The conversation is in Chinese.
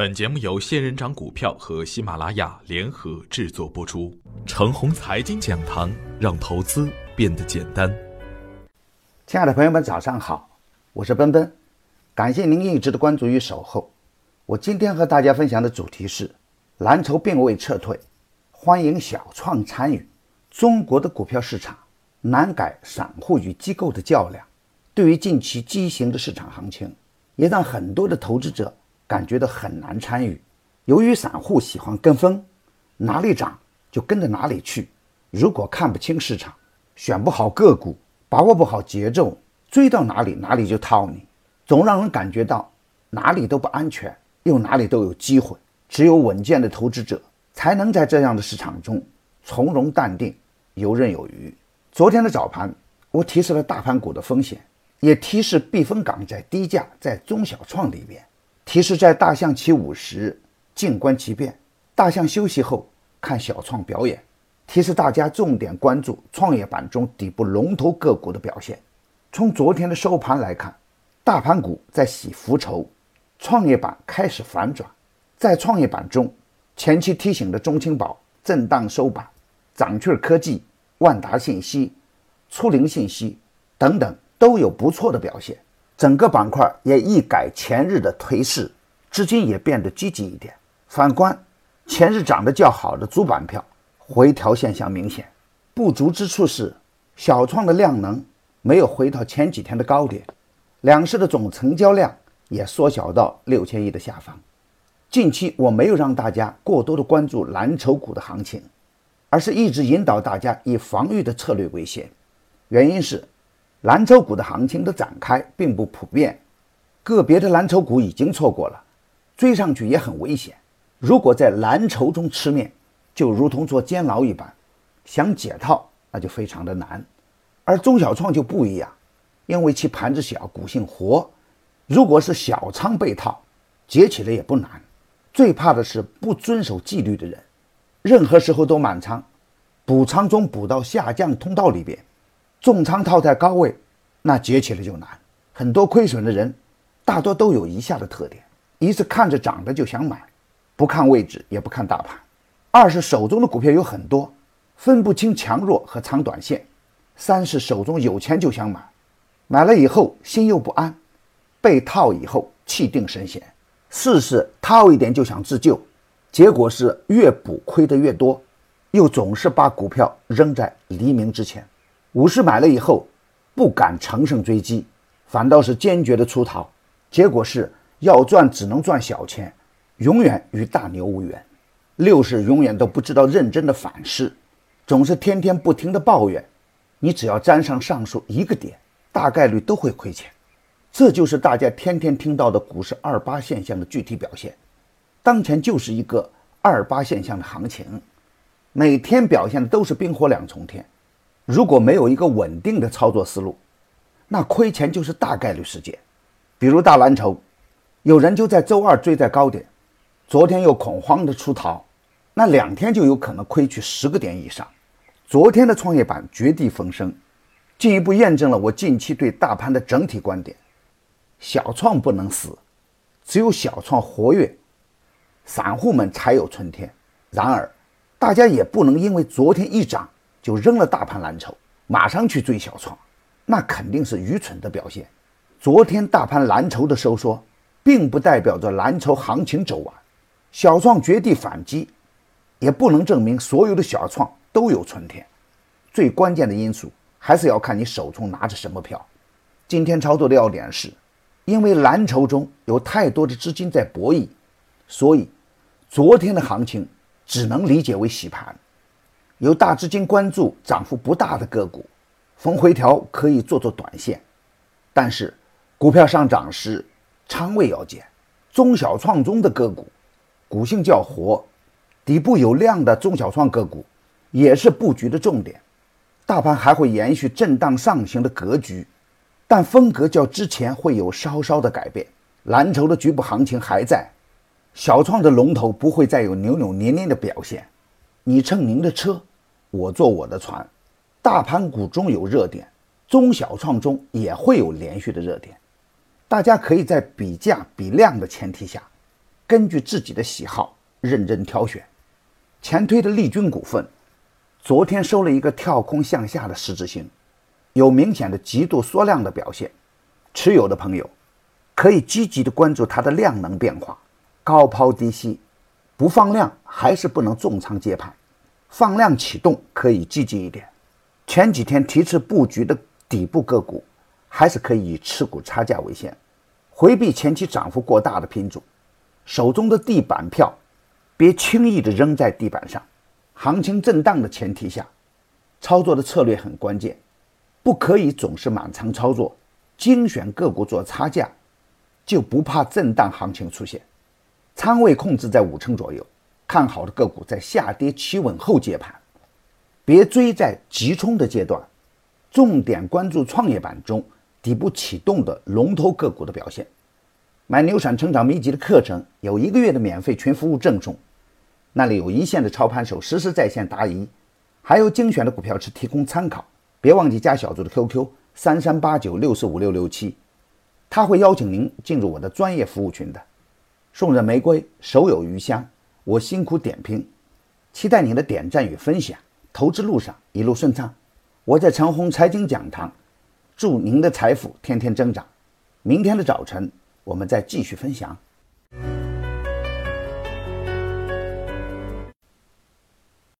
本节目由仙人掌股票和喜马拉雅联合制作播出。程红财经讲堂，让投资变得简单。亲爱的朋友们，早上好，我是奔奔，感谢您一直的关注与守候。我今天和大家分享的主题是：蓝筹并未撤退，欢迎小创参与。中国的股票市场难改散户与机构的较量，对于近期畸形的市场行情，也让很多的投资者。感觉到很难参与，由于散户喜欢跟风，哪里涨就跟着哪里去。如果看不清市场，选不好个股，把握不好节奏，追到哪里哪里就套你，总让人感觉到哪里都不安全，又哪里都有机会。只有稳健的投资者才能在这样的市场中从容淡定，游刃有余。昨天的早盘，我提示了大盘股的风险，也提示避风港在低价，在中小创里边。提示在大象起舞时，静观其变；大象休息后，看小创表演。提示大家重点关注创业板中底部龙头个股的表现。从昨天的收盘来看，大盘股在洗浮筹，创业板开始反转。在创业板中，前期提醒的中青宝震荡收板，掌趣科技、万达信息、初灵信息等等都有不错的表现。整个板块也一改前日的颓势，资金也变得积极一点。反观前日涨得较好的主板票，回调现象明显。不足之处是小创的量能没有回到前几天的高点，两市的总成交量也缩小到六千亿的下方。近期我没有让大家过多的关注蓝筹股的行情，而是一直引导大家以防御的策略为先，原因是。蓝筹股的行情的展开并不普遍，个别的蓝筹股已经错过了，追上去也很危险。如果在蓝筹中吃面，就如同坐监牢一般，想解套那就非常的难。而中小创就不一样，因为其盘子小，股性活。如果是小仓被套，解起来也不难。最怕的是不遵守纪律的人，任何时候都满仓，补仓中补到下降通道里边。重仓套在高位，那解起来就难。很多亏损的人，大多都有以下的特点：一是看着涨的就想买，不看位置也不看大盘；二是手中的股票有很多，分不清强弱和长短线；三是手中有钱就想买，买了以后心又不安，被套以后气定神闲；四是套一点就想自救，结果是越补亏的越多，又总是把股票扔在黎明之前。五是买了以后，不敢乘胜追击，反倒是坚决的出逃，结果是要赚只能赚小钱，永远与大牛无缘。六是永远都不知道认真的反思，总是天天不停的抱怨。你只要沾上上述一个点，大概率都会亏钱。这就是大家天天听到的股市二八现象的具体表现。当前就是一个二八现象的行情，每天表现的都是冰火两重天。如果没有一个稳定的操作思路，那亏钱就是大概率事件。比如大蓝筹，有人就在周二追在高点，昨天又恐慌的出逃，那两天就有可能亏去十个点以上。昨天的创业板绝地逢生，进一步验证了我近期对大盘的整体观点：小创不能死，只有小创活跃，散户们才有春天。然而，大家也不能因为昨天一涨。就扔了大盘蓝筹，马上去追小创，那肯定是愚蠢的表现。昨天大盘蓝筹的收缩，并不代表着蓝筹行情走完。小创绝地反击，也不能证明所有的小创都有春天。最关键的因素还是要看你手中拿着什么票。今天操作的要点是，因为蓝筹中有太多的资金在博弈，所以昨天的行情只能理解为洗盘。有大资金关注涨幅不大的个股，逢回调可以做做短线，但是股票上涨时仓位要减。中小创中的个股，股性较活，底部有量的中小创个股也是布局的重点。大盘还会延续震荡上行的格局，但风格较之前会有稍稍的改变。蓝筹的局部行情还在，小创的龙头不会再有扭扭捏捏的表现。你乘您的车。我坐我的船，大盘股中有热点，中小创中也会有连续的热点。大家可以在比价比量的前提下，根据自己的喜好认真挑选。前推的利君股份，昨天收了一个跳空向下的十字星，有明显的极度缩量的表现。持有的朋友可以积极的关注它的量能变化，高抛低吸，不放量还是不能重仓接盘，放量启动可以积极一点。前几天提示布局的底部个股，还是可以以持股差价为先，回避前期涨幅过大的品种。手中的地板票，别轻易的扔在地板上。行情震荡的前提下，操作的策略很关键，不可以总是满仓操作。精选个股做差价，就不怕震荡行情出现。仓位控制在五成左右，看好的个股在下跌企稳后接盘，别追在急冲的阶段。重点关注创业板中底部启动的龙头个股的表现。买牛产成长秘籍的课程有一个月的免费群服务赠送，那里有一线的操盘手实时在线答疑，还有精选的股票池提供参考。别忘记加小组的 QQ 三三八九六四五六六七，他会邀请您进入我的专业服务群的。送人玫瑰，手有余香。我辛苦点评，期待您的点赞与分享。投资路上一路顺畅。我在长虹财经讲堂，祝您的财富天天增长。明天的早晨。我们再继续分享。